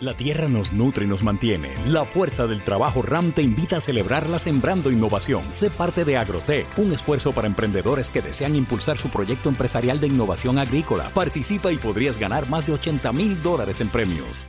La tierra nos nutre y nos mantiene. La fuerza del trabajo RAM te invita a celebrarla sembrando innovación. Sé parte de Agrotech, un esfuerzo para emprendedores que desean impulsar su proyecto empresarial de innovación agrícola. Participa y podrías ganar más de 80 mil dólares en premios.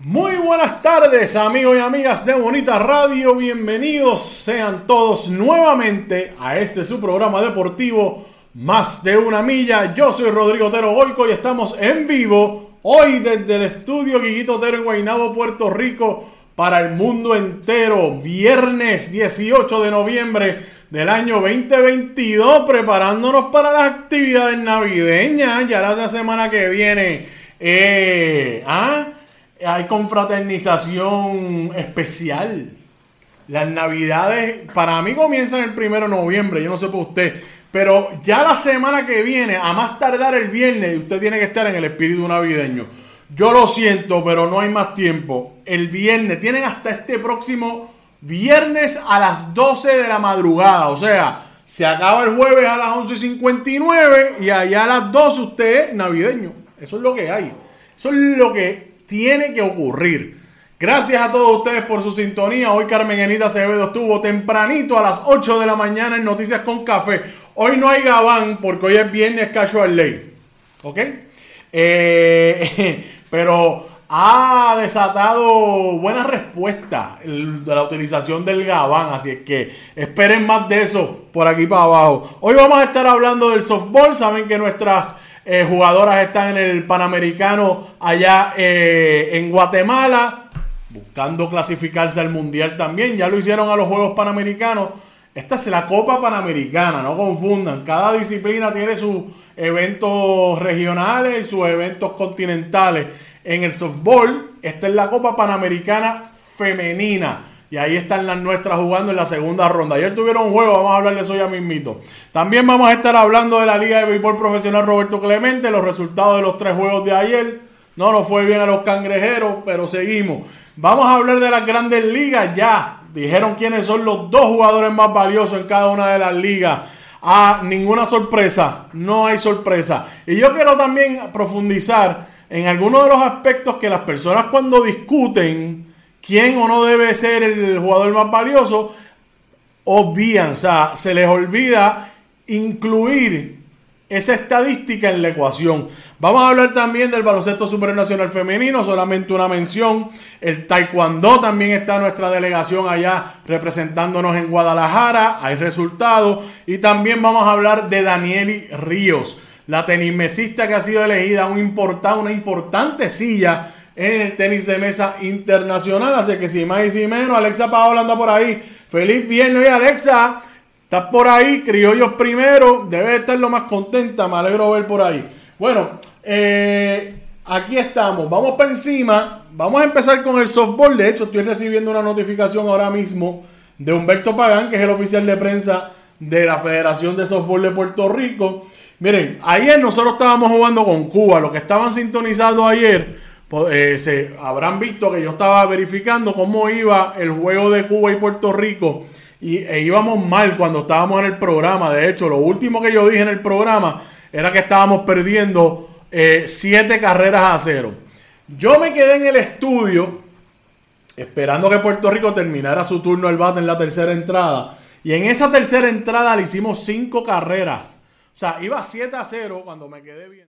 Muy buenas tardes amigos y amigas de Bonita Radio, bienvenidos sean todos nuevamente a este su programa deportivo Más de una milla. Yo soy Rodrigo Otero Golco y estamos en vivo hoy desde el estudio Guiguito Otero en Guaynabo, Puerto Rico para el mundo entero. Viernes 18 de noviembre del año 2022 preparándonos para las actividades navideñas ya la semana que viene. Eh, ¿ah? Hay confraternización especial. Las navidades, para mí comienzan el primero de noviembre, yo no sé por usted, pero ya la semana que viene, a más tardar el viernes, usted tiene que estar en el espíritu navideño. Yo lo siento, pero no hay más tiempo. El viernes, tienen hasta este próximo viernes a las 12 de la madrugada, o sea, se acaba el jueves a las 11.59 y allá a las 12 usted es navideño. Eso es lo que hay. Eso es lo que tiene que ocurrir. Gracias a todos ustedes por su sintonía. Hoy Carmen Enita Acevedo estuvo tempranito a las 8 de la mañana en Noticias con Café. Hoy no hay Gabán porque hoy es viernes casual ley. ¿Ok? Eh, pero ha desatado buena respuesta la utilización del Gabán. Así es que esperen más de eso por aquí para abajo. Hoy vamos a estar hablando del softball. Saben que nuestras eh, jugadoras están en el Panamericano allá eh, en Guatemala, buscando clasificarse al Mundial también. Ya lo hicieron a los Juegos Panamericanos. Esta es la Copa Panamericana, no confundan. Cada disciplina tiene sus eventos regionales y sus eventos continentales. En el softball, esta es la Copa Panamericana Femenina. Y ahí están las nuestras jugando en la segunda ronda. Ayer tuvieron un juego, vamos a hablar de eso ya mismito. También vamos a estar hablando de la Liga de Béisbol Profesional Roberto Clemente, los resultados de los tres juegos de ayer. No nos fue bien a los cangrejeros, pero seguimos. Vamos a hablar de las grandes ligas ya. Dijeron quiénes son los dos jugadores más valiosos en cada una de las ligas. Ah, ninguna sorpresa, no hay sorpresa. Y yo quiero también profundizar en algunos de los aspectos que las personas cuando discuten quién o no debe ser el jugador más valioso, obvian, o sea, se les olvida incluir esa estadística en la ecuación. Vamos a hablar también del baloncesto supernacional femenino, solamente una mención. El taekwondo también está nuestra delegación allá representándonos en Guadalajara, hay resultados. Y también vamos a hablar de Danieli Ríos, la tenismesista que ha sido elegida una importante silla en el tenis de mesa internacional. Así que si más y si menos, Alexa Paola anda por ahí. Feliz viernes, Alexa. Estás por ahí, criollos primero. Debe estar lo más contenta. Me alegro ver por ahí. Bueno, eh, aquí estamos. Vamos para encima. Vamos a empezar con el softball. De hecho, estoy recibiendo una notificación ahora mismo de Humberto Pagán, que es el oficial de prensa de la Federación de Softball de Puerto Rico Miren, ayer nosotros estábamos jugando con Cuba. Los que estaban sintonizados ayer eh, se habrán visto que yo estaba verificando cómo iba el juego de Cuba y Puerto Rico. Y e íbamos mal cuando estábamos en el programa. De hecho, lo último que yo dije en el programa era que estábamos perdiendo eh, siete carreras a cero. Yo me quedé en el estudio esperando que Puerto Rico terminara su turno al bate en la tercera entrada. Y en esa tercera entrada le hicimos cinco carreras. O sea, iba 7 a 0 cuando me quedé bien.